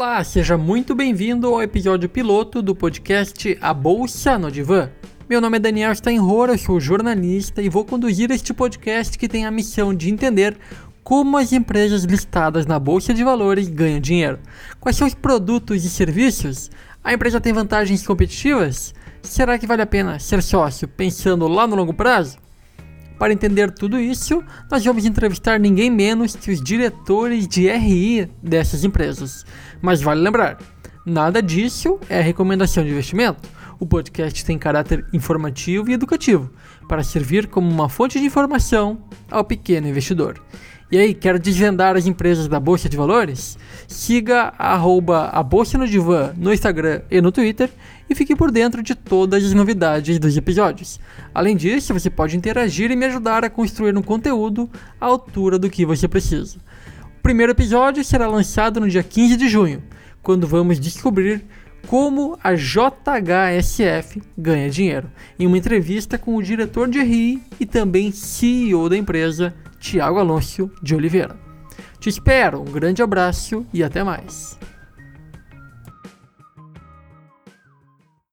Olá, seja muito bem-vindo ao episódio piloto do podcast A Bolsa no Divã. Meu nome é Daniel Steinrohr, eu sou jornalista e vou conduzir este podcast que tem a missão de entender como as empresas listadas na Bolsa de Valores ganham dinheiro. Quais são os produtos e serviços? A empresa tem vantagens competitivas? Será que vale a pena ser sócio pensando lá no longo prazo? Para entender tudo isso, nós vamos entrevistar ninguém menos que os diretores de RI dessas empresas. Mas vale lembrar, nada disso é recomendação de investimento. O podcast tem caráter informativo e educativo, para servir como uma fonte de informação ao pequeno investidor. E aí, quer desvendar as empresas da Bolsa de Valores? Siga arroba a Bolsa no Divã no Instagram e no Twitter e fique por dentro de todas as novidades dos episódios. Além disso, você pode interagir e me ajudar a construir um conteúdo à altura do que você precisa. O primeiro episódio será lançado no dia 15 de junho, quando vamos descobrir como a JHSF ganha dinheiro, em uma entrevista com o diretor de RI e também CEO da empresa, Tiago Alonso de Oliveira. Te espero, um grande abraço e até mais.